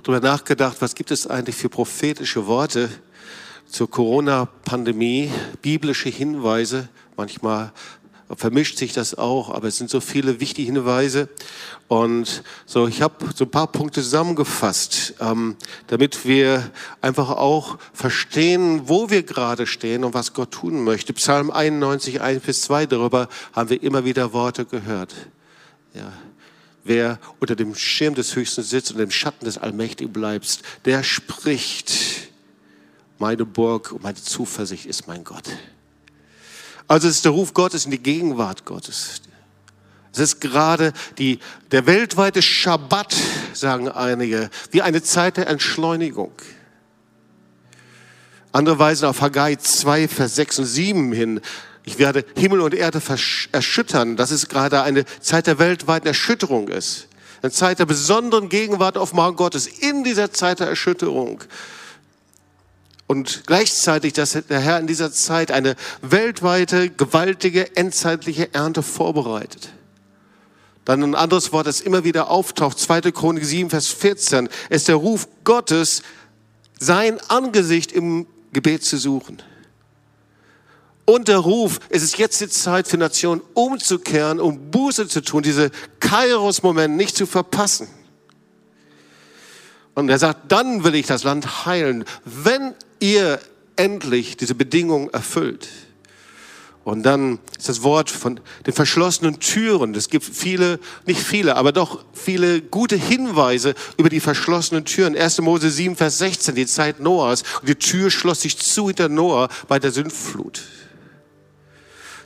habe darüber nachgedacht, was gibt es eigentlich für prophetische Worte zur Corona-Pandemie, biblische Hinweise. Manchmal vermischt sich das auch, aber es sind so viele wichtige Hinweise. Und so, ich habe so ein paar Punkte zusammengefasst, ähm, damit wir einfach auch verstehen, wo wir gerade stehen und was Gott tun möchte. Psalm 91, 1 bis 2, darüber haben wir immer wieder Worte gehört. Ja. Wer unter dem Schirm des Höchsten sitzt und im Schatten des Allmächtigen bleibst, der spricht, meine Burg und meine Zuversicht ist mein Gott. Also es ist der Ruf Gottes in die Gegenwart Gottes. Es ist gerade die, der weltweite Schabbat, sagen einige, wie eine Zeit der Entschleunigung. Andere weisen auf Haggai 2, Vers 6 und 7 hin. Ich werde Himmel und Erde erschüttern, dass es gerade eine Zeit der weltweiten Erschütterung ist. Eine Zeit der besonderen Gegenwart auf Morgen Gottes in dieser Zeit der Erschütterung und gleichzeitig, dass der Herr in dieser Zeit eine weltweite, gewaltige, endzeitliche Ernte vorbereitet. Dann ein anderes Wort, das immer wieder auftaucht, 2. Chronik 7, Vers 14, ist der Ruf Gottes, sein Angesicht im Gebet zu suchen. Und der Ruf, es ist jetzt die Zeit für Nationen umzukehren, um Buße zu tun, diese Kairos-Moment nicht zu verpassen. Und er sagt, dann will ich das Land heilen, wenn ihr endlich diese Bedingungen erfüllt. Und dann ist das Wort von den verschlossenen Türen. Es gibt viele, nicht viele, aber doch viele gute Hinweise über die verschlossenen Türen. 1. Mose 7, Vers 16, die Zeit Noahs. Und die Tür schloss sich zu hinter Noah bei der Sündflut.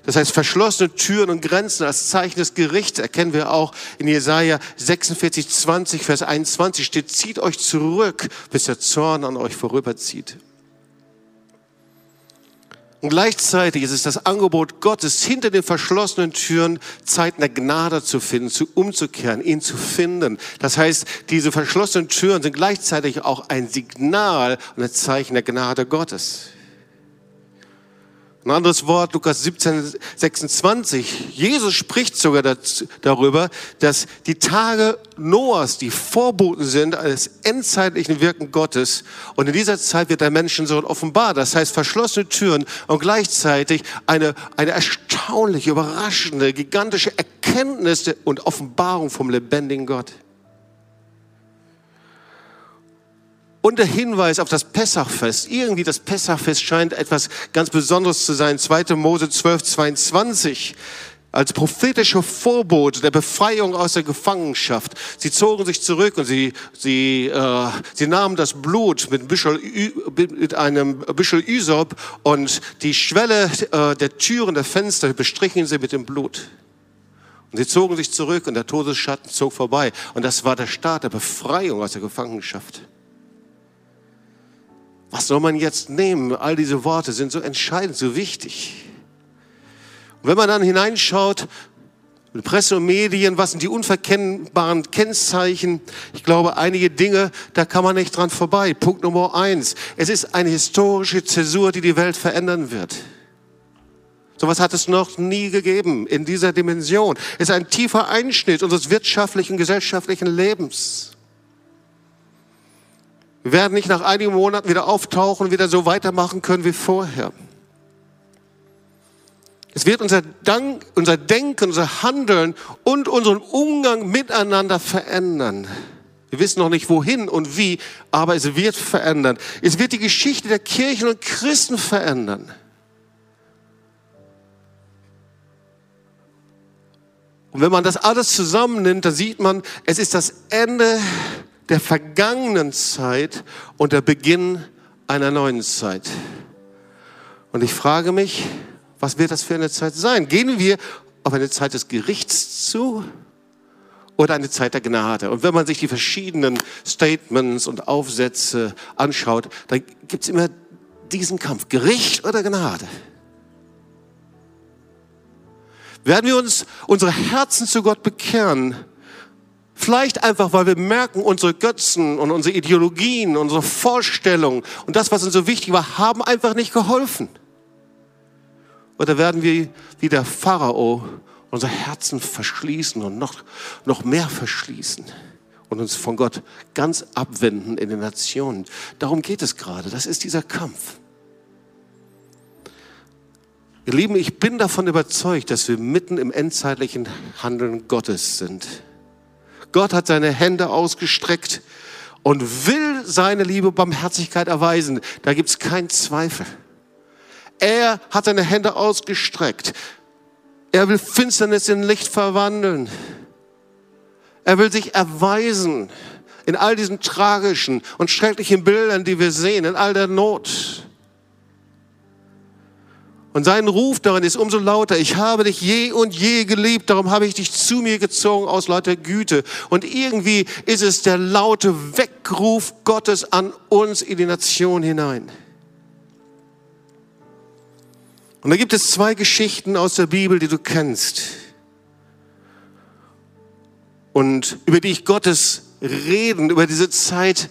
Das heißt, verschlossene Türen und Grenzen als Zeichen des Gerichts erkennen wir auch in Jesaja 46, 20, Vers 21 steht, zieht euch zurück, bis der Zorn an euch vorüberzieht. Und gleichzeitig ist es das Angebot Gottes, hinter den verschlossenen Türen Zeiten der Gnade zu finden, zu umzukehren, ihn zu finden. Das heißt, diese verschlossenen Türen sind gleichzeitig auch ein Signal und ein Zeichen der Gnade Gottes. Ein anderes Wort, Lukas 17, 26. Jesus spricht sogar dazu, darüber, dass die Tage Noahs die Vorboten sind eines endzeitlichen Wirken Gottes. Und in dieser Zeit wird der Menschensohn offenbar. Das heißt, verschlossene Türen und gleichzeitig eine, eine erstaunliche, überraschende, gigantische Erkenntnis und Offenbarung vom lebendigen Gott. Und der Hinweis auf das Pessachfest. Irgendwie das Pessachfest scheint etwas ganz Besonderes zu sein. 2. Mose 12, 22 als prophetische Vorbote der Befreiung aus der Gefangenschaft. Sie zogen sich zurück und sie, sie, äh, sie nahmen das Blut mit, Büschel, mit einem Büschel Ysop und die Schwelle äh, der Türen, der Fenster bestrichen sie mit dem Blut. Und sie zogen sich zurück und der Todesschatten zog vorbei. Und das war der Start der Befreiung aus der Gefangenschaft. Was soll man jetzt nehmen? All diese Worte sind so entscheidend, so wichtig. Und wenn man dann hineinschaut, Presse und Medien, was sind die unverkennbaren Kennzeichen? Ich glaube, einige Dinge, da kann man nicht dran vorbei. Punkt Nummer eins. Es ist eine historische Zäsur, die die Welt verändern wird. Sowas hat es noch nie gegeben in dieser Dimension. Es ist ein tiefer Einschnitt unseres wirtschaftlichen, gesellschaftlichen Lebens. Wir werden nicht nach einigen Monaten wieder auftauchen, wieder so weitermachen können wie vorher. Es wird unser, Dank, unser Denken, unser Handeln und unseren Umgang miteinander verändern. Wir wissen noch nicht wohin und wie, aber es wird verändern. Es wird die Geschichte der Kirchen und Christen verändern. Und wenn man das alles zusammennimmt, dann sieht man, es ist das Ende der vergangenen Zeit und der Beginn einer neuen Zeit. Und ich frage mich, was wird das für eine Zeit sein? Gehen wir auf eine Zeit des Gerichts zu oder eine Zeit der Gnade? Und wenn man sich die verschiedenen Statements und Aufsätze anschaut, dann gibt es immer diesen Kampf, Gericht oder Gnade. Werden wir uns unsere Herzen zu Gott bekehren, Vielleicht einfach, weil wir merken, unsere Götzen und unsere Ideologien, unsere Vorstellungen und das, was uns so wichtig war, haben einfach nicht geholfen. Oder werden wir wie der Pharao unser Herzen verschließen und noch, noch mehr verschließen und uns von Gott ganz abwenden in den Nationen. Darum geht es gerade. Das ist dieser Kampf. Ihr Lieben, ich bin davon überzeugt, dass wir mitten im endzeitlichen Handeln Gottes sind. Gott hat seine Hände ausgestreckt und will seine Liebe Barmherzigkeit erweisen. Da gibt es keinen Zweifel. Er hat seine Hände ausgestreckt. Er will Finsternis in Licht verwandeln. Er will sich erweisen in all diesen tragischen und schrecklichen Bildern, die wir sehen, in all der Not. Und sein Ruf darin ist umso lauter. Ich habe dich je und je geliebt, darum habe ich dich zu mir gezogen aus lauter Güte. Und irgendwie ist es der laute Weckruf Gottes an uns in die Nation hinein. Und da gibt es zwei Geschichten aus der Bibel, die du kennst. Und über die ich Gottes Reden, über diese Zeit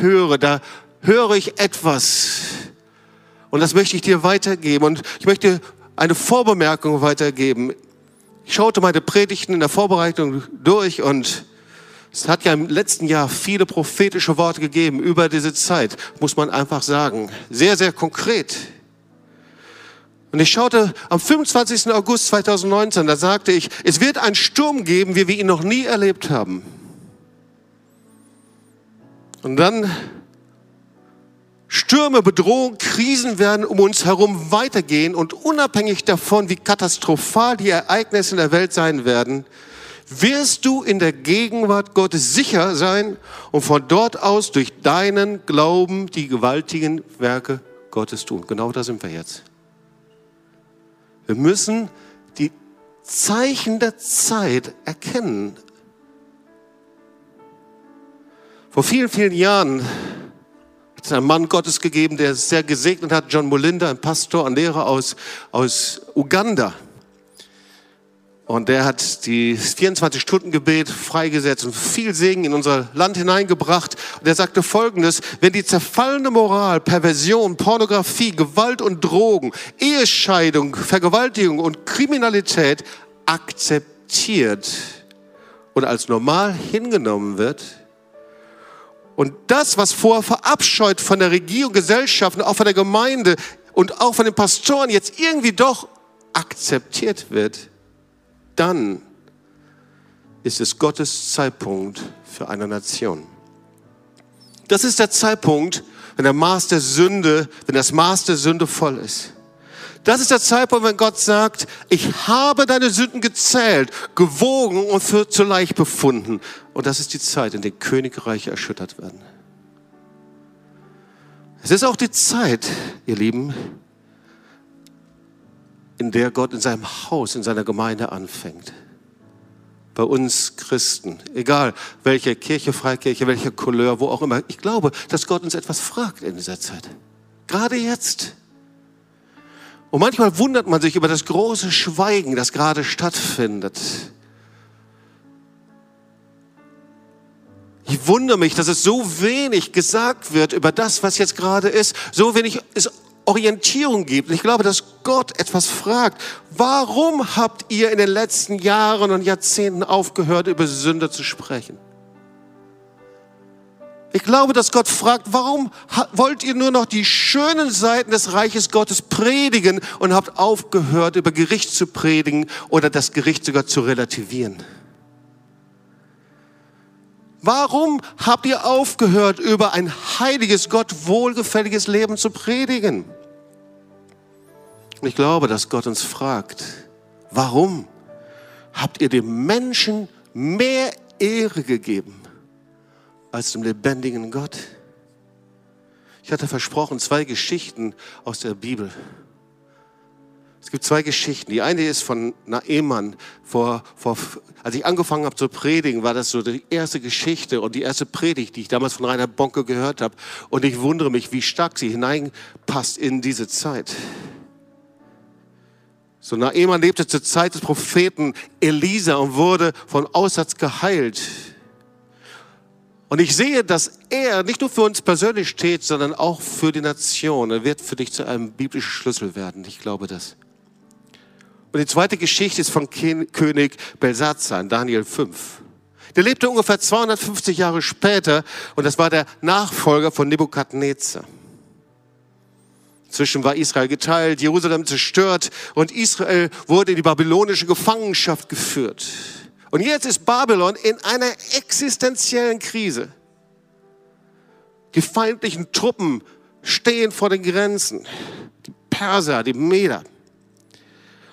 höre. Da höre ich etwas und das möchte ich dir weitergeben. Und ich möchte eine Vorbemerkung weitergeben. Ich schaute meine Predigten in der Vorbereitung durch und es hat ja im letzten Jahr viele prophetische Worte gegeben über diese Zeit, muss man einfach sagen. Sehr, sehr konkret. Und ich schaute am 25. August 2019, da sagte ich, es wird einen Sturm geben, wie wir ihn noch nie erlebt haben. Und dann Stürme, Bedrohungen, Krisen werden um uns herum weitergehen und unabhängig davon, wie katastrophal die Ereignisse in der Welt sein werden, wirst du in der Gegenwart Gottes sicher sein und von dort aus durch deinen Glauben die gewaltigen Werke Gottes tun. Genau da sind wir jetzt. Wir müssen die Zeichen der Zeit erkennen. Vor vielen, vielen Jahren es ist ein Mann Gottes gegeben, der es sehr gesegnet hat, John Molinda, ein Pastor, ein Lehrer aus, aus Uganda. Und der hat die 24-Stunden-Gebet freigesetzt und viel Segen in unser Land hineingebracht. Und er sagte Folgendes, wenn die zerfallene Moral, Perversion, Pornografie, Gewalt und Drogen, Ehescheidung, Vergewaltigung und Kriminalität akzeptiert und als normal hingenommen wird, und das, was vorher verabscheut von der Regierung, Gesellschaft, auch von der Gemeinde und auch von den Pastoren jetzt irgendwie doch akzeptiert wird, dann ist es Gottes Zeitpunkt für eine Nation. Das ist der Zeitpunkt, wenn der Maß der Sünde, wenn das Maß der Sünde voll ist. Das ist der Zeitpunkt, wenn Gott sagt, ich habe deine Sünden gezählt, gewogen und für zu leicht befunden. Und das ist die Zeit, in der Königreiche erschüttert werden. Es ist auch die Zeit, ihr Lieben, in der Gott in seinem Haus, in seiner Gemeinde anfängt. Bei uns Christen, egal welche Kirche, Freikirche, welche Couleur, wo auch immer. Ich glaube, dass Gott uns etwas fragt in dieser Zeit. Gerade jetzt. Und manchmal wundert man sich über das große Schweigen, das gerade stattfindet. Ich wundere mich, dass es so wenig gesagt wird über das, was jetzt gerade ist, so wenig es Orientierung gibt. Und ich glaube, dass Gott etwas fragt. Warum habt ihr in den letzten Jahren und Jahrzehnten aufgehört, über Sünde zu sprechen? Ich glaube, dass Gott fragt, warum wollt ihr nur noch die schönen Seiten des Reiches Gottes predigen und habt aufgehört, über Gericht zu predigen oder das Gericht sogar zu relativieren? Warum habt ihr aufgehört, über ein heiliges, Gott wohlgefälliges Leben zu predigen? Ich glaube, dass Gott uns fragt, warum habt ihr dem Menschen mehr Ehre gegeben als dem lebendigen Gott. Ich hatte versprochen, zwei Geschichten aus der Bibel. Es gibt zwei Geschichten. Die eine ist von Naemann. Vor, vor, als ich angefangen habe zu predigen, war das so die erste Geschichte und die erste Predigt, die ich damals von Rainer Bonke gehört habe. Und ich wundere mich, wie stark sie hineinpasst in diese Zeit. So Naemann lebte zur Zeit des Propheten Elisa und wurde von Aussatz geheilt. Und ich sehe, dass er nicht nur für uns persönlich steht, sondern auch für die Nation. Er wird für dich zu einem biblischen Schlüssel werden. Ich glaube das. Und die zweite Geschichte ist von König Belsazar in Daniel 5. Der lebte ungefähr 250 Jahre später und das war der Nachfolger von Nebukadnezar. Inzwischen war Israel geteilt, Jerusalem zerstört und Israel wurde in die babylonische Gefangenschaft geführt. Und jetzt ist Babylon in einer existenziellen Krise. Die feindlichen Truppen stehen vor den Grenzen. Die Perser, die Meder.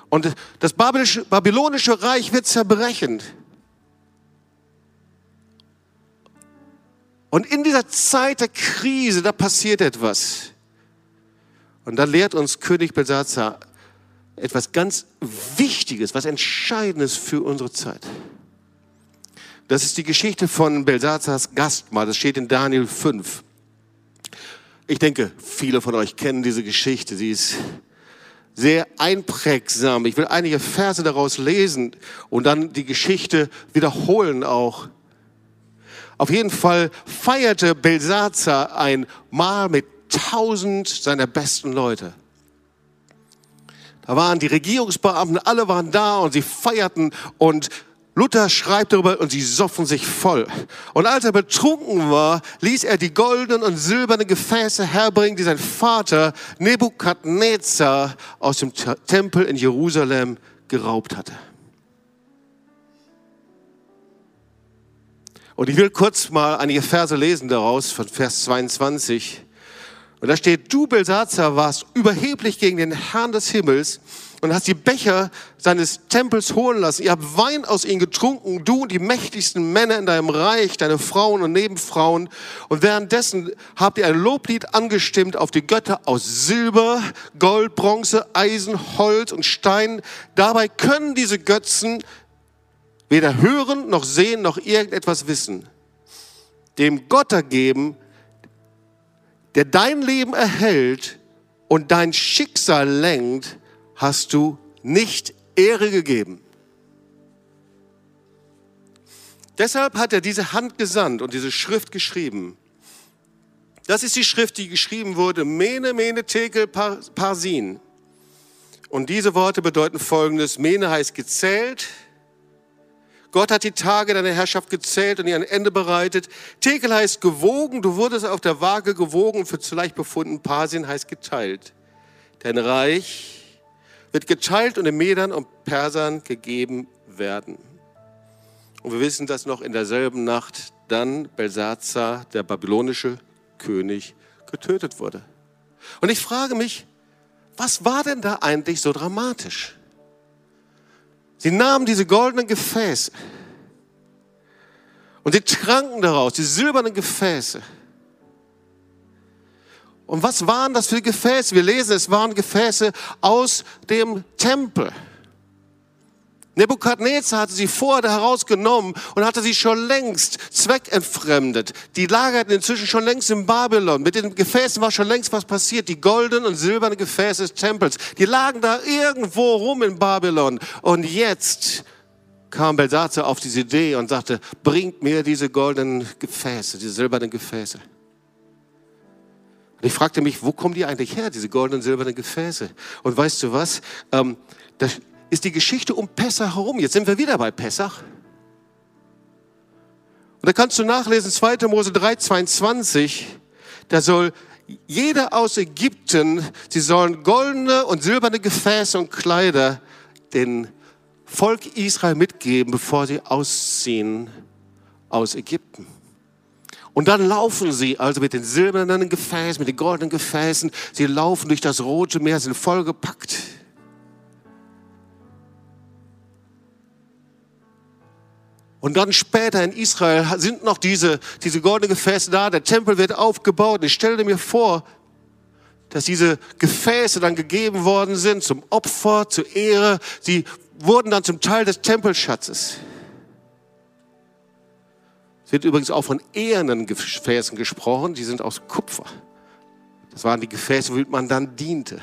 Und das babylonische Reich wird zerbrechen. Und in dieser Zeit der Krise, da passiert etwas. Und da lehrt uns König Belsazar etwas ganz Wichtiges, was Entscheidendes für unsere Zeit. Das ist die Geschichte von Belsazars Gastmahl. Das steht in Daniel 5. Ich denke, viele von euch kennen diese Geschichte. Sie ist sehr einprägsam. Ich will einige Verse daraus lesen und dann die Geschichte wiederholen auch. Auf jeden Fall feierte Belsazar ein Mahl mit tausend seiner besten Leute. Da waren die Regierungsbeamten, alle waren da und sie feierten und Luther schreibt darüber und sie soffen sich voll. Und als er betrunken war, ließ er die goldenen und silbernen Gefäße herbringen, die sein Vater Nebukadnezar aus dem Tempel in Jerusalem geraubt hatte. Und ich will kurz mal einige Verse lesen daraus von Vers 22. Und da steht, du Belsazar warst überheblich gegen den Herrn des Himmels und hast die Becher seines Tempels holen lassen. Ihr habt Wein aus ihnen getrunken, du und die mächtigsten Männer in deinem Reich, deine Frauen und Nebenfrauen. Und währenddessen habt ihr ein Loblied angestimmt auf die Götter aus Silber, Gold, Bronze, Eisen, Holz und Stein. Dabei können diese Götzen weder hören noch sehen noch irgendetwas wissen. Dem Gott ergeben, der dein Leben erhält und dein Schicksal lenkt, hast du nicht Ehre gegeben. Deshalb hat er diese Hand gesandt und diese Schrift geschrieben. Das ist die Schrift, die geschrieben wurde, Mene, Mene, Tekel, Parsin. Und diese Worte bedeuten folgendes, Mene heißt gezählt, Gott hat die Tage deiner Herrschaft gezählt und ihr ein Ende bereitet. Tekel heißt gewogen, du wurdest auf der Waage gewogen und für zu leicht befunden. Parsin heißt geteilt. Dein Reich wird geteilt und den Medern und Persern gegeben werden. Und wir wissen, dass noch in derselben Nacht dann Belsazar, der babylonische König, getötet wurde. Und ich frage mich, was war denn da eigentlich so dramatisch? Sie nahmen diese goldenen Gefäße und sie tranken daraus, die silbernen Gefäße. Und was waren das für Gefäße? Wir lesen, es waren Gefäße aus dem Tempel. Nebukadnezar hatte sie vorher herausgenommen und hatte sie schon längst zweckentfremdet. Die lagerten inzwischen schon längst in Babylon. Mit den Gefäßen war schon längst was passiert. Die goldenen und silbernen Gefäße des Tempels, die lagen da irgendwo rum in Babylon. Und jetzt kam Belsatzer auf diese Idee und sagte, bringt mir diese goldenen Gefäße, diese silbernen Gefäße. Und ich fragte mich, wo kommen die eigentlich her, diese goldenen silbernen Gefäße? Und weißt du was? Ähm, das ist die Geschichte um Pessach herum. Jetzt sind wir wieder bei Pessach. Und da kannst du nachlesen, 2. Mose 3, 22, da soll jeder aus Ägypten, sie sollen goldene und silberne Gefäße und Kleider den Volk Israel mitgeben, bevor sie ausziehen aus Ägypten. Und dann laufen sie also mit den silbernen Gefäßen, mit den goldenen Gefäßen, sie laufen durch das Rote Meer, sind vollgepackt. Und dann später in Israel sind noch diese, diese goldenen Gefäße da, der Tempel wird aufgebaut. Ich stelle mir vor, dass diese Gefäße dann gegeben worden sind zum Opfer, zur Ehre. Sie wurden dann zum Teil des Tempelschatzes. Es wird übrigens auch von ehernen Gefäßen gesprochen, die sind aus Kupfer. Das waren die Gefäße, womit man dann diente.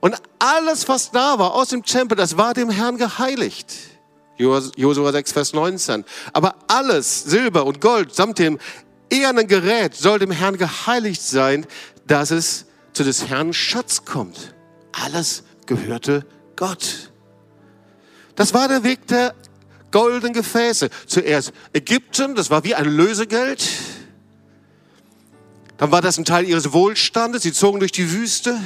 Und alles, was da war aus dem Tempel, das war dem Herrn geheiligt. Josua 6, Vers 19. Aber alles, Silber und Gold, samt dem ehernen Gerät, soll dem Herrn geheiligt sein, dass es zu des Herrn Schatz kommt. Alles gehörte Gott. Das war der Weg der goldenen Gefäße. Zuerst Ägypten, das war wie ein Lösegeld. Dann war das ein Teil ihres Wohlstandes. Sie zogen durch die Wüste.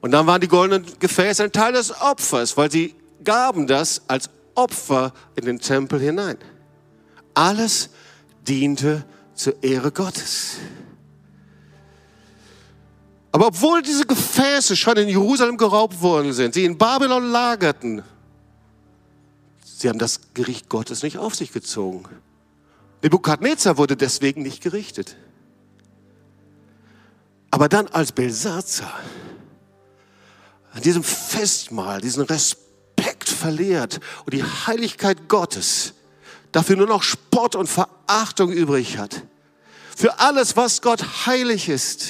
Und dann waren die goldenen Gefäße ein Teil des Opfers, weil sie gaben das als Opfer in den Tempel hinein. Alles diente zur Ehre Gottes. Aber obwohl diese Gefäße schon in Jerusalem geraubt worden sind, sie in Babylon lagerten, sie haben das Gericht Gottes nicht auf sich gezogen. Nebukadnezar wurde deswegen nicht gerichtet. Aber dann als Belsazar an diesem Festmahl diesen Respekt verliert und die Heiligkeit Gottes dafür nur noch Spott und Verachtung übrig hat, für alles, was Gott heilig ist,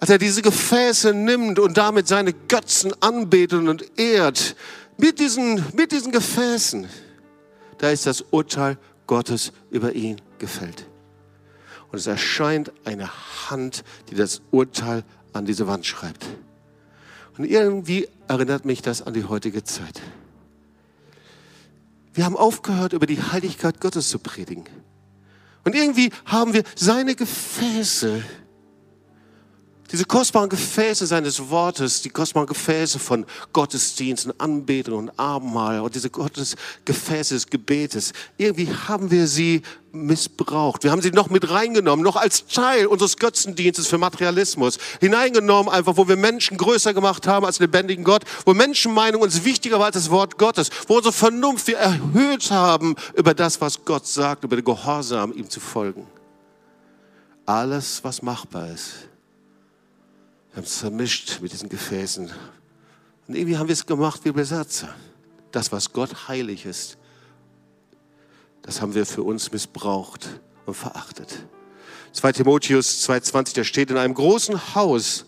als er diese Gefäße nimmt und damit seine Götzen anbetet und ehrt, mit diesen, mit diesen Gefäßen, da ist das Urteil Gottes über ihn gefällt. Und es erscheint eine Hand, die das Urteil an diese Wand schreibt. Und irgendwie erinnert mich das an die heutige Zeit. Wir haben aufgehört, über die Heiligkeit Gottes zu predigen. Und irgendwie haben wir seine Gefäße diese kostbaren Gefäße seines Wortes, die kostbaren Gefäße von Gottesdiensten, Anbetung und Abendmahl und diese Gottesgefäße des Gebetes, irgendwie haben wir sie missbraucht. Wir haben sie noch mit reingenommen, noch als Teil unseres Götzendienstes für Materialismus hineingenommen, einfach wo wir Menschen größer gemacht haben als lebendigen Gott, wo Menschenmeinung uns wichtiger war als das Wort Gottes, wo unsere Vernunft wir erhöht haben über das, was Gott sagt, über den Gehorsam, ihm zu folgen. Alles, was machbar ist haben es vermischt mit diesen Gefäßen. Und irgendwie haben wir es gemacht wie Besatzer. Das, was Gott heilig ist, das haben wir für uns missbraucht und verachtet. 2 Timotheus 2,20, da steht in einem großen Haus,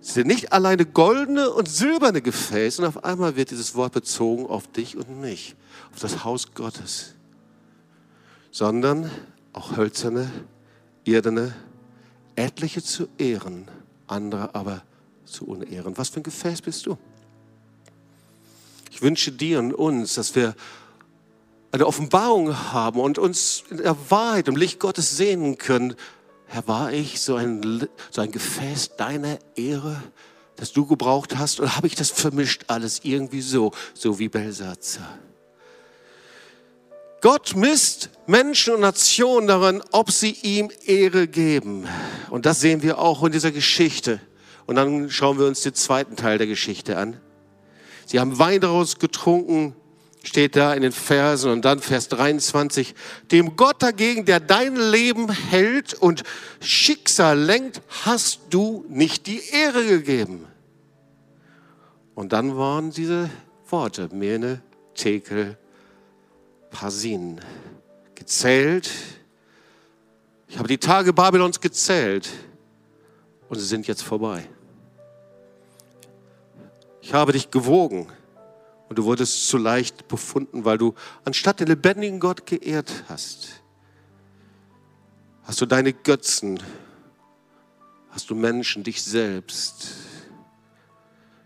sind nicht alleine goldene und silberne Gefäße, und auf einmal wird dieses Wort bezogen auf dich und mich, auf das Haus Gottes, sondern auch hölzerne, irdene etliche zu ehren, andere aber zu unehren. Was für ein Gefäß bist du? Ich wünsche dir und uns, dass wir eine Offenbarung haben und uns in der Wahrheit im Licht Gottes sehen können. Herr, war ich so ein, so ein Gefäß deiner Ehre, das du gebraucht hast, oder habe ich das vermischt alles irgendwie so, so wie Belsatzer? Gott misst Menschen und Nationen daran, ob sie ihm Ehre geben. Und das sehen wir auch in dieser Geschichte. Und dann schauen wir uns den zweiten Teil der Geschichte an. Sie haben Wein daraus getrunken, steht da in den Versen und dann Vers 23. Dem Gott dagegen, der dein Leben hält und Schicksal lenkt, hast du nicht die Ehre gegeben. Und dann waren diese Worte, Mene, Tekel, Parsin gezählt. Ich habe die Tage Babylons gezählt und sie sind jetzt vorbei. Ich habe dich gewogen und du wurdest zu leicht befunden, weil du anstatt den lebendigen Gott geehrt hast, hast du deine Götzen, hast du Menschen, dich selbst,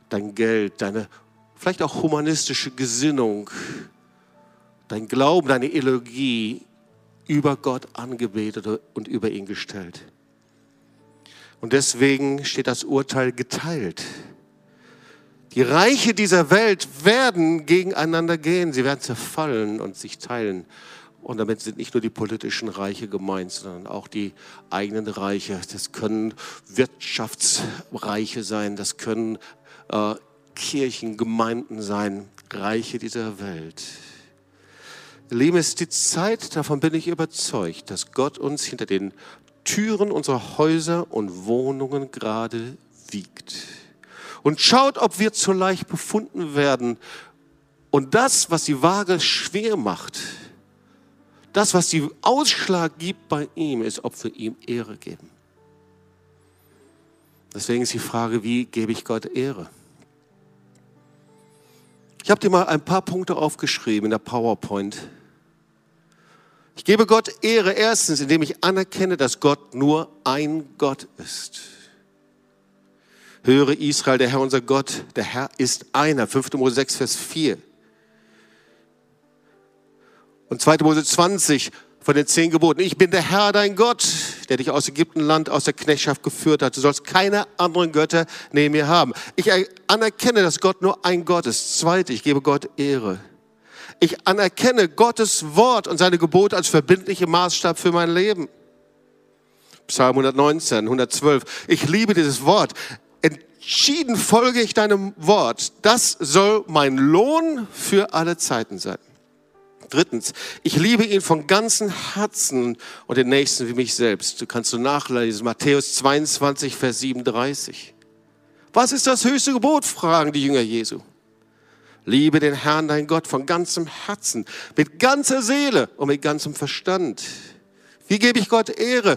dein Geld, deine vielleicht auch humanistische Gesinnung, dein Glauben, deine Ideologie über Gott angebetet und über ihn gestellt. Und deswegen steht das Urteil geteilt. Die Reiche dieser Welt werden gegeneinander gehen, sie werden zerfallen und sich teilen. Und damit sind nicht nur die politischen Reiche gemeint, sondern auch die eigenen Reiche. Das können Wirtschaftsreiche sein, das können äh, Kirchen, Gemeinden sein, Reiche dieser Welt. Lieben, es ist die Zeit, davon bin ich überzeugt, dass Gott uns hinter den Türen unserer Häuser und Wohnungen gerade wiegt. Und schaut, ob wir zu leicht befunden werden. Und das, was die Waage schwer macht, das, was die Ausschlag gibt bei ihm, ist, ob wir ihm Ehre geben. Deswegen ist die Frage, wie gebe ich Gott Ehre? Ich habe dir mal ein paar Punkte aufgeschrieben in der PowerPoint. Ich gebe Gott Ehre erstens, indem ich anerkenne, dass Gott nur ein Gott ist. Höre Israel, der Herr unser Gott, der Herr ist einer. 5. Mose 6, Vers 4. Und 2. Mose 20 von den zehn Geboten. Ich bin der Herr, dein Gott, der dich aus Ägyptenland, aus der Knechtschaft geführt hat. Du sollst keine anderen Götter neben mir haben. Ich anerkenne, dass Gott nur ein Gott ist. Zweite, ich gebe Gott Ehre. Ich anerkenne Gottes Wort und seine Gebote als verbindliche Maßstab für mein Leben. Psalm 119, 112. Ich liebe dieses Wort. Entschieden folge ich deinem Wort. Das soll mein Lohn für alle Zeiten sein. Drittens, ich liebe ihn von ganzem Herzen und den Nächsten wie mich selbst. Du kannst du nachlesen, Matthäus 22, Vers 37. Was ist das höchste Gebot, fragen die Jünger Jesu. Liebe den Herrn, dein Gott, von ganzem Herzen, mit ganzer Seele und mit ganzem Verstand. Wie gebe ich Gott Ehre?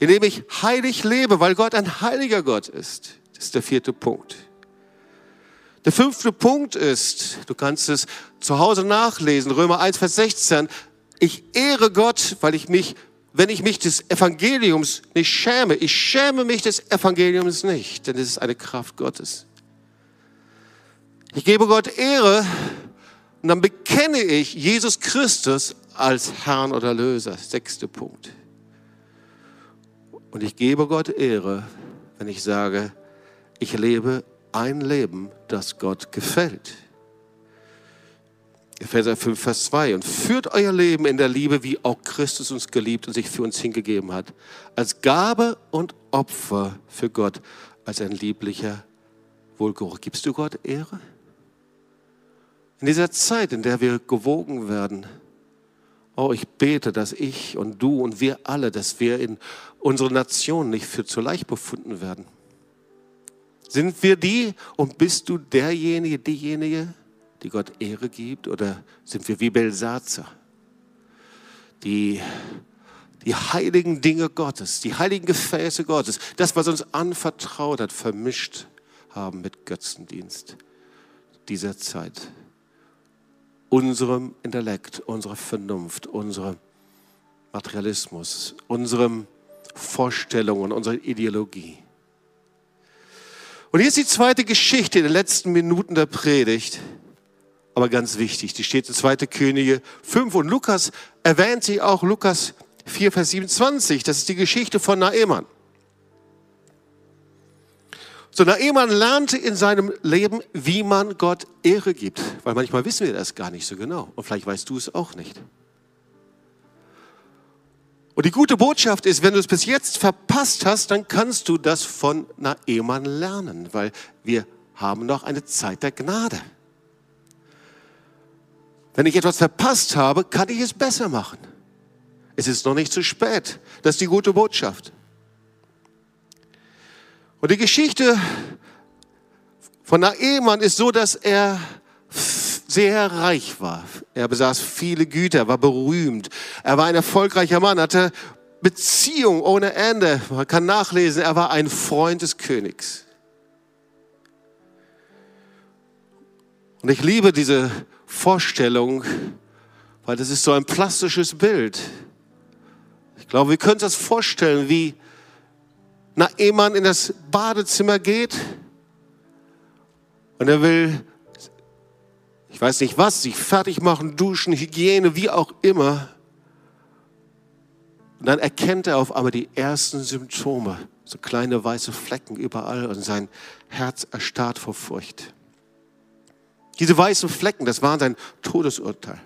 Indem ich heilig lebe, weil Gott ein heiliger Gott ist. Das ist der vierte Punkt. Der fünfte Punkt ist, du kannst es zu Hause nachlesen, Römer 1, Vers 16. Ich ehre Gott, weil ich mich, wenn ich mich des Evangeliums nicht schäme, ich schäme mich des Evangeliums nicht, denn es ist eine Kraft Gottes. Ich gebe Gott Ehre und dann bekenne ich Jesus Christus als Herrn oder Löser. Sechster Punkt. Und ich gebe Gott Ehre, wenn ich sage, ich lebe ein Leben, das Gott gefällt. Epheser 5, Vers 2. Und führt euer Leben in der Liebe, wie auch Christus uns geliebt und sich für uns hingegeben hat, als Gabe und Opfer für Gott, als ein lieblicher Wohlgeruch. Gibst du Gott Ehre? In dieser Zeit, in der wir gewogen werden, oh, ich bete, dass ich und du und wir alle, dass wir in unserer Nation nicht für zu leicht befunden werden. Sind wir die und bist du derjenige, diejenige, die Gott Ehre gibt? Oder sind wir wie Belsatzer, die die heiligen Dinge Gottes, die heiligen Gefäße Gottes, das, was uns anvertraut hat, vermischt haben mit Götzendienst dieser Zeit? Unserem Intellekt, unserer Vernunft, unserem Materialismus, unserem Vorstellungen, unserer Ideologie. Und hier ist die zweite Geschichte in den letzten Minuten der Predigt, aber ganz wichtig. Die steht in 2. Könige 5 und Lukas erwähnt sie auch, Lukas 4, Vers 27. Das ist die Geschichte von Naemann. So, Naemann lernte in seinem Leben, wie man Gott Ehre gibt, weil manchmal wissen wir das gar nicht so genau und vielleicht weißt du es auch nicht. Und die gute Botschaft ist, wenn du es bis jetzt verpasst hast, dann kannst du das von Naemann lernen, weil wir haben noch eine Zeit der Gnade. Wenn ich etwas verpasst habe, kann ich es besser machen. Es ist noch nicht zu spät. Das ist die gute Botschaft. Und die Geschichte von Naemann ist so, dass er sehr reich war. Er besaß viele Güter, war berühmt. Er war ein erfolgreicher Mann, hatte Beziehung ohne Ende. Man kann nachlesen, er war ein Freund des Königs. Und ich liebe diese Vorstellung, weil das ist so ein plastisches Bild. Ich glaube, wir können uns das vorstellen, wie Naemann in das Badezimmer geht und er will ich weiß nicht was, sich fertig machen, duschen, Hygiene, wie auch immer. Und dann erkennt er auf einmal die ersten Symptome, so kleine weiße Flecken überall und sein Herz erstarrt vor Furcht. Diese weißen Flecken, das waren sein Todesurteil.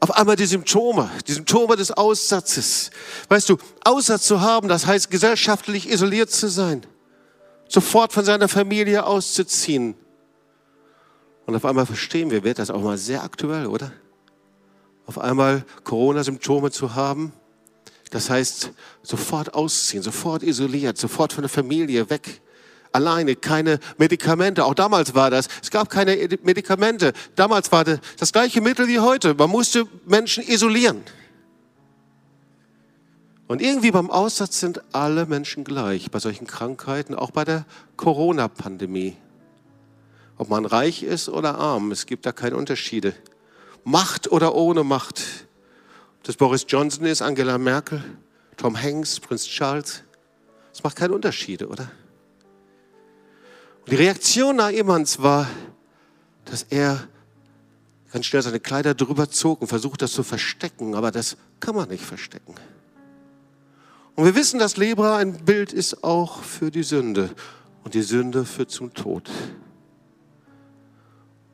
Auf einmal die Symptome, die Symptome des Aussatzes. Weißt du, Aussatz zu haben, das heißt gesellschaftlich isoliert zu sein, sofort von seiner Familie auszuziehen, und auf einmal verstehen wir, wird das auch mal sehr aktuell, oder? Auf einmal Corona-Symptome zu haben, das heißt sofort ausziehen, sofort isoliert, sofort von der Familie weg, alleine, keine Medikamente. Auch damals war das. Es gab keine Medikamente. Damals war das, das gleiche Mittel wie heute. Man musste Menschen isolieren. Und irgendwie beim Aussatz sind alle Menschen gleich, bei solchen Krankheiten, auch bei der Corona-Pandemie. Ob man reich ist oder arm, es gibt da keine Unterschiede. Macht oder ohne Macht. Ob das Boris Johnson ist, Angela Merkel, Tom Hanks, Prinz Charles. Es macht keine Unterschiede, oder? Die Reaktion Naemans war, dass er ganz schnell seine Kleider drüber zog und versucht, das zu verstecken. Aber das kann man nicht verstecken. Und wir wissen, dass Lebra ein Bild ist auch für die Sünde. Und die Sünde führt zum Tod.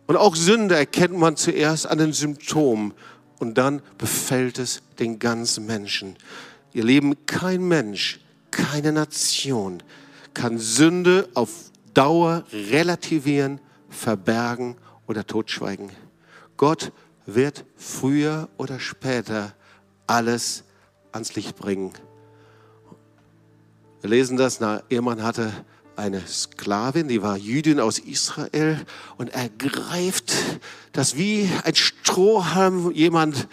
Und auch Sünde erkennt man zuerst an den Symptomen und dann befällt es den ganzen Menschen. Ihr Leben, kein Mensch, keine Nation kann Sünde auf Dauer relativieren, verbergen oder totschweigen. Gott wird früher oder später alles ans Licht bringen. Wir lesen das, na, Ehemann hatte eine Sklavin, die war Jüdin aus Israel und ergreift das wie ein Strohhalm, jemand,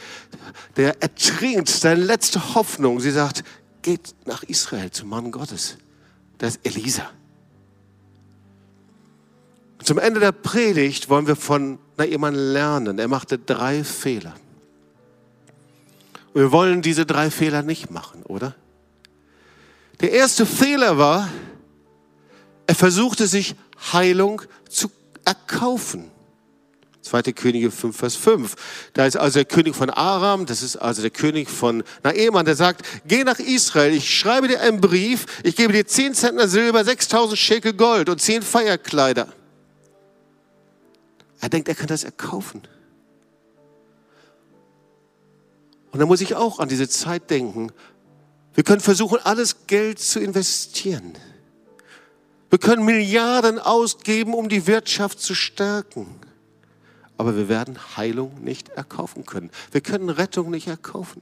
der ertrinkt, seine letzte Hoffnung. Sie sagt, geht nach Israel zum Mann Gottes. Das ist Elisa. Zum Ende der Predigt wollen wir von Naaman lernen. Er machte drei Fehler. Wir wollen diese drei Fehler nicht machen, oder? Der erste Fehler war, er versuchte sich Heilung zu erkaufen. 2. Könige 5, Vers 5. Da ist also der König von Aram, das ist also der König von Naeman, der sagt, geh nach Israel, ich schreibe dir einen Brief, ich gebe dir 10 Zentner Silber, 6000 Schekel Gold und 10 Feierkleider. Er denkt, er kann das erkaufen. Und da muss ich auch an diese Zeit denken. Wir können versuchen, alles Geld zu investieren. Wir können Milliarden ausgeben, um die Wirtschaft zu stärken. Aber wir werden Heilung nicht erkaufen können. Wir können Rettung nicht erkaufen.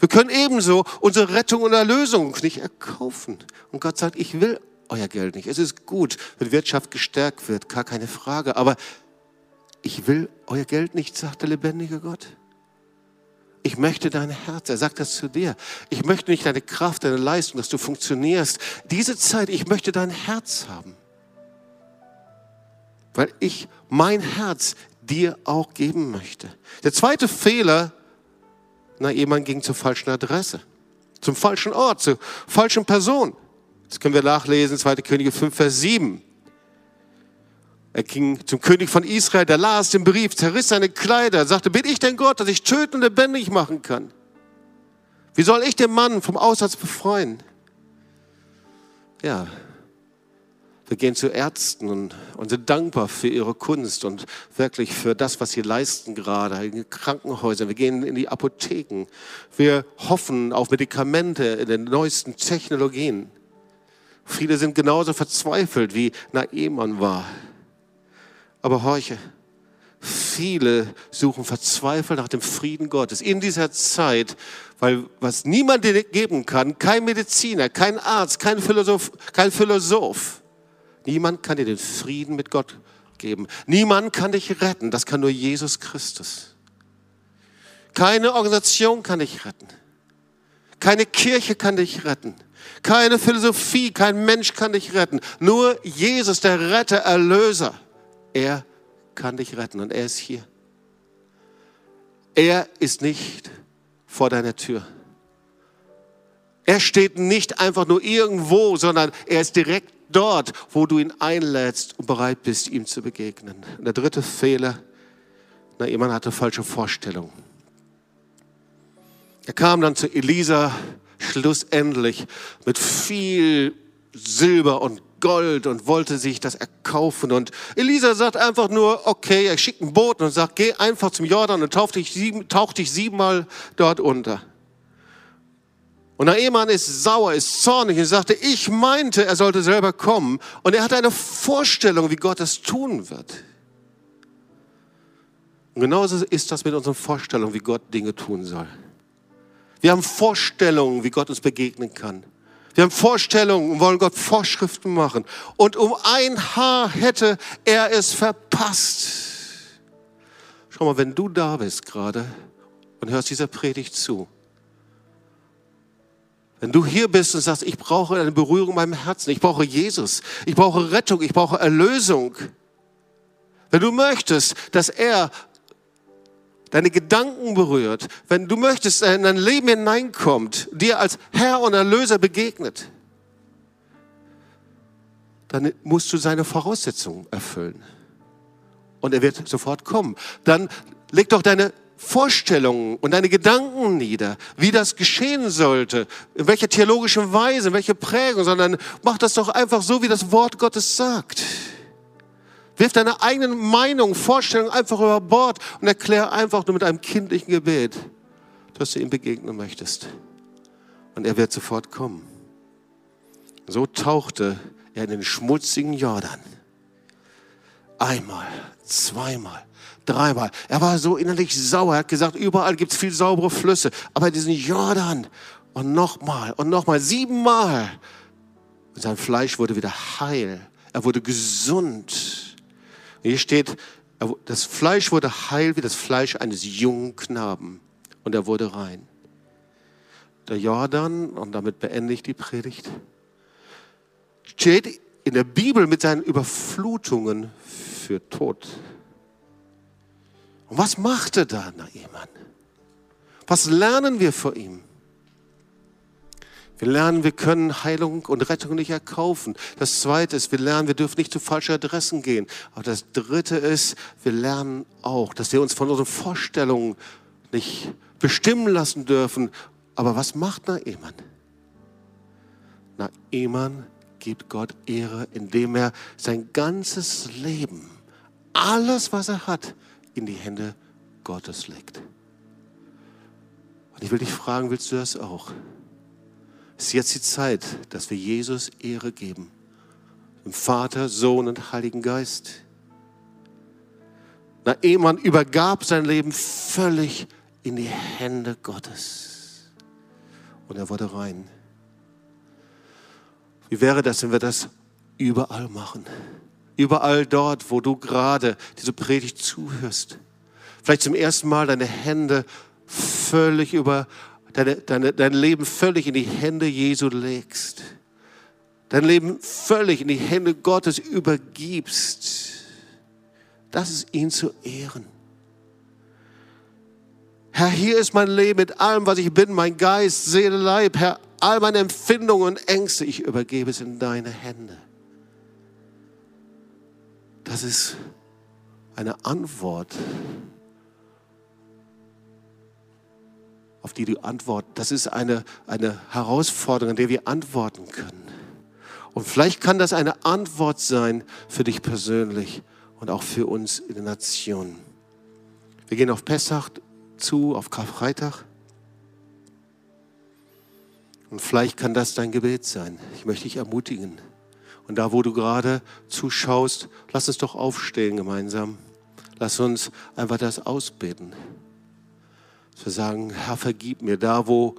Wir können ebenso unsere Rettung und Erlösung nicht erkaufen. Und Gott sagt, ich will euer Geld nicht. Es ist gut, wenn Wirtschaft gestärkt wird, gar keine Frage. Aber ich will euer Geld nicht, sagt der lebendige Gott. Ich möchte dein Herz. Er sagt das zu dir. Ich möchte nicht deine Kraft, deine Leistung, dass du funktionierst. Diese Zeit, ich möchte dein Herz haben. Weil ich mein Herz dir auch geben möchte. Der zweite Fehler, na, jemand ging zur falschen Adresse, zum falschen Ort, zur falschen Person. Das können wir nachlesen, 2. Könige 5, Vers 7. Er ging zum König von Israel, der las den Brief, zerriss seine Kleider, sagte, bin ich denn Gott, dass ich töten und lebendig machen kann? Wie soll ich den Mann vom Aussatz befreien? Ja, wir gehen zu Ärzten und, und, sind dankbar für ihre Kunst und wirklich für das, was sie leisten gerade in Krankenhäusern. Wir gehen in die Apotheken. Wir hoffen auf Medikamente in den neuesten Technologien. Viele sind genauso verzweifelt, wie Naemann war. Aber horche, viele suchen verzweifelt nach dem Frieden Gottes in dieser Zeit, weil was niemand dir geben kann, kein Mediziner, kein Arzt, kein Philosoph, kein Philosoph, niemand kann dir den Frieden mit Gott geben. Niemand kann dich retten, das kann nur Jesus Christus. Keine Organisation kann dich retten. Keine Kirche kann dich retten. Keine Philosophie, kein Mensch kann dich retten. Nur Jesus, der Retter, Erlöser. Er kann dich retten und er ist hier. Er ist nicht vor deiner Tür. Er steht nicht einfach nur irgendwo, sondern er ist direkt dort, wo du ihn einlädst und bereit bist, ihm zu begegnen. Und der dritte Fehler, na, jemand hatte falsche Vorstellungen. Er kam dann zu Elisa schlussendlich mit viel Silber und Gold und wollte sich das erkaufen. Und Elisa sagt einfach nur, okay, er schickt einen Boten und sagt, geh einfach zum Jordan und tauch dich, sieben, tauch dich siebenmal dort unter. Und der Ehemann ist sauer, ist zornig und sagte, ich meinte, er sollte selber kommen. Und er hatte eine Vorstellung, wie Gott es tun wird. Und genauso ist das mit unseren Vorstellungen, wie Gott Dinge tun soll. Wir haben Vorstellungen, wie Gott uns begegnen kann. Wir haben Vorstellungen und wollen Gott Vorschriften machen. Und um ein Haar hätte er es verpasst. Schau mal, wenn du da bist gerade und hörst dieser Predigt zu, wenn du hier bist und sagst, ich brauche eine Berührung in meinem Herzen, ich brauche Jesus, ich brauche Rettung, ich brauche Erlösung. Wenn du möchtest, dass er deine Gedanken berührt, wenn du möchtest, in dein Leben hineinkommt, dir als Herr und Erlöser begegnet, dann musst du seine Voraussetzungen erfüllen. Und er wird sofort kommen. Dann leg doch deine Vorstellungen und deine Gedanken nieder, wie das geschehen sollte, in welcher theologischen Weise, in welcher Prägung, sondern mach das doch einfach so, wie das Wort Gottes sagt. Wirf deine eigenen Meinungen, Vorstellungen einfach über Bord und erklär einfach nur mit einem kindlichen Gebet, dass du ihm begegnen möchtest. Und er wird sofort kommen. So tauchte er in den schmutzigen Jordan. Einmal, zweimal, dreimal. Er war so innerlich sauer. Er hat gesagt, überall gibt es viel saubere Flüsse. Aber diesen Jordan und nochmal und nochmal, siebenmal. Und sein Fleisch wurde wieder heil. Er wurde gesund. Hier steht, das Fleisch wurde heil wie das Fleisch eines jungen Knaben. Und er wurde rein. Der Jordan, und damit beende ich die Predigt, steht in der Bibel mit seinen Überflutungen für Tod. Und was machte da Naaman? Was lernen wir vor ihm? Wir lernen, wir können Heilung und Rettung nicht erkaufen. Das zweite ist, wir lernen, wir dürfen nicht zu falschen Adressen gehen. Aber das dritte ist, wir lernen auch, dass wir uns von unseren Vorstellungen nicht bestimmen lassen dürfen. Aber was macht Naaman? Naaman gibt Gott Ehre, indem er sein ganzes Leben, alles, was er hat, in die Hände Gottes legt. Und ich will dich fragen, willst du das auch? Ist jetzt die Zeit, dass wir Jesus Ehre geben. Dem Vater, Sohn und Heiligen Geist. Na, Ehemann übergab sein Leben völlig in die Hände Gottes. Und er wurde rein. Wie wäre das, wenn wir das überall machen? Überall dort, wo du gerade diese Predigt zuhörst. Vielleicht zum ersten Mal deine Hände völlig über, deine, deine, dein Leben völlig in die Hände Jesu legst. Dein Leben völlig in die Hände Gottes übergibst. Das ist ihn zu ehren. Herr, hier ist mein Leben mit allem, was ich bin, mein Geist, Seele, Leib. Herr, all meine Empfindungen und Ängste, ich übergebe es in deine Hände. Das ist eine Antwort, auf die du antwortest. Das ist eine, eine Herausforderung, der wir antworten können. Und vielleicht kann das eine Antwort sein für dich persönlich und auch für uns in der Nation. Wir gehen auf Pessach zu, auf Karfreitag. Und vielleicht kann das dein Gebet sein. Ich möchte dich ermutigen. Und da, wo du gerade zuschaust, lass uns doch aufstehen gemeinsam. Lass uns einfach das ausbeten. Wir sagen, Herr, vergib mir da, wo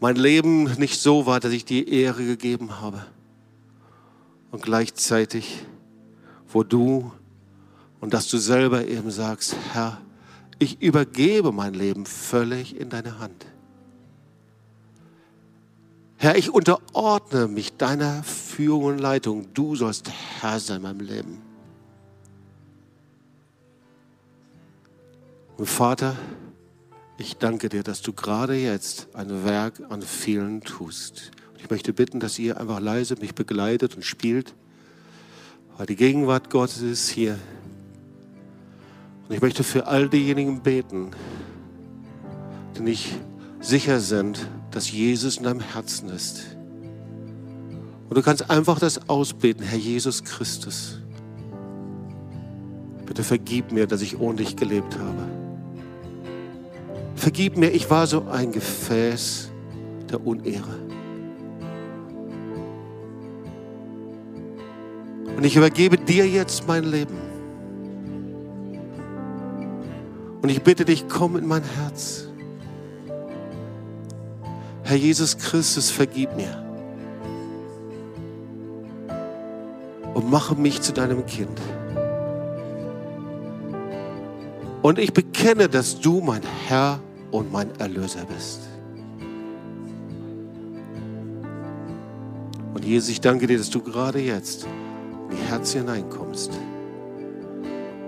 mein Leben nicht so war, dass ich dir Ehre gegeben habe. Und gleichzeitig, wo du und dass du selber eben sagst, Herr, ich übergebe mein Leben völlig in deine Hand. Herr, ich unterordne mich deiner Führung und Leitung. Du sollst Herr sein in meinem Leben. Und Vater, ich danke dir, dass du gerade jetzt ein Werk an vielen tust. Und ich möchte bitten, dass ihr einfach leise mich begleitet und spielt, weil die Gegenwart Gottes ist hier. Und ich möchte für all diejenigen beten, die nicht sicher sind, dass Jesus in deinem Herzen ist. Und du kannst einfach das ausbeten, Herr Jesus Christus. Bitte vergib mir, dass ich ohne dich gelebt habe. Vergib mir, ich war so ein Gefäß der Unehre. Und ich übergebe dir jetzt mein Leben. Und ich bitte dich, komm in mein Herz. Herr Jesus Christus, vergib mir. Und mache mich zu deinem Kind. Und ich bekenne, dass du mein Herr und mein Erlöser bist. Und Jesus, ich danke dir, dass du gerade jetzt in die Herzen hineinkommst.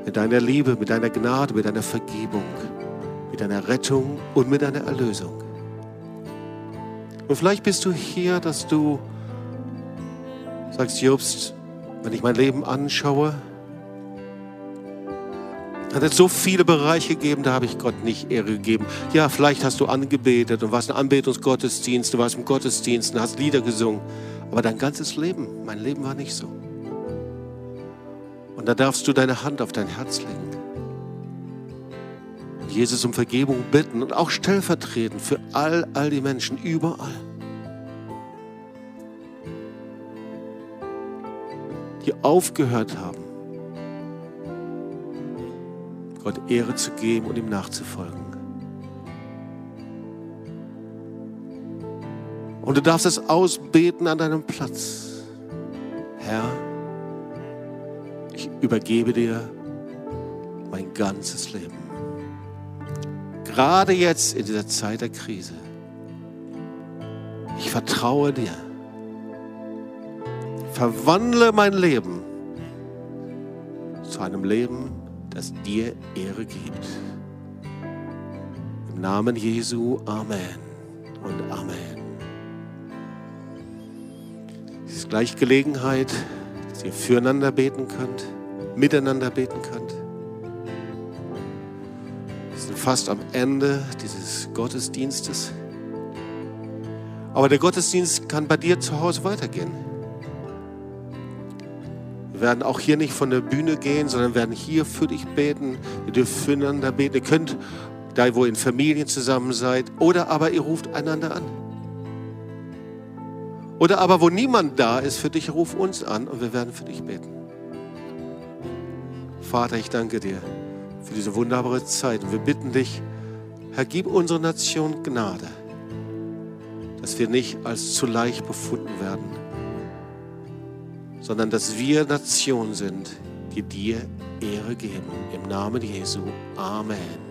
Mit deiner Liebe, mit deiner Gnade, mit deiner Vergebung, mit deiner Rettung und mit deiner Erlösung. Und vielleicht bist du hier, dass du sagst, Jobst, Wenn ich mein Leben anschaue, hat es so viele Bereiche gegeben, da habe ich Gott nicht Ehre gegeben. Ja, vielleicht hast du angebetet und warst in Anbetungsgottesdienst, du warst im Gottesdienst und hast Lieder gesungen. Aber dein ganzes Leben, mein Leben war nicht so. Und da darfst du deine Hand auf dein Herz legen. Jesus um Vergebung bitten und auch stellvertretend für all, all die Menschen überall. Die aufgehört haben, Gott Ehre zu geben und ihm nachzufolgen. Und du darfst es ausbeten an deinem Platz. Herr, ich übergebe dir mein ganzes Leben. Gerade jetzt in dieser Zeit der Krise. Ich vertraue dir. Verwandle mein Leben zu einem Leben, das dir Ehre gibt. Im Namen Jesu, Amen und Amen. Es ist gleich Gelegenheit, dass ihr füreinander beten könnt, miteinander beten könnt. Wir sind fast am Ende dieses Gottesdienstes. Aber der Gottesdienst kann bei dir zu Hause weitergehen. Wir werden auch hier nicht von der Bühne gehen, sondern werden hier für dich beten. Ihr dürft füreinander beten. Ihr könnt, da wo ihr in Familien zusammen seid, oder aber ihr ruft einander an. Oder aber wo niemand da ist für dich, ruf uns an und wir werden für dich beten. Vater, ich danke dir für diese wunderbare Zeit und wir bitten dich, Herr, gib unserer Nation Gnade, dass wir nicht als zu leicht befunden werden sondern dass wir Nation sind, die dir Ehre geben. Im Namen Jesu. Amen.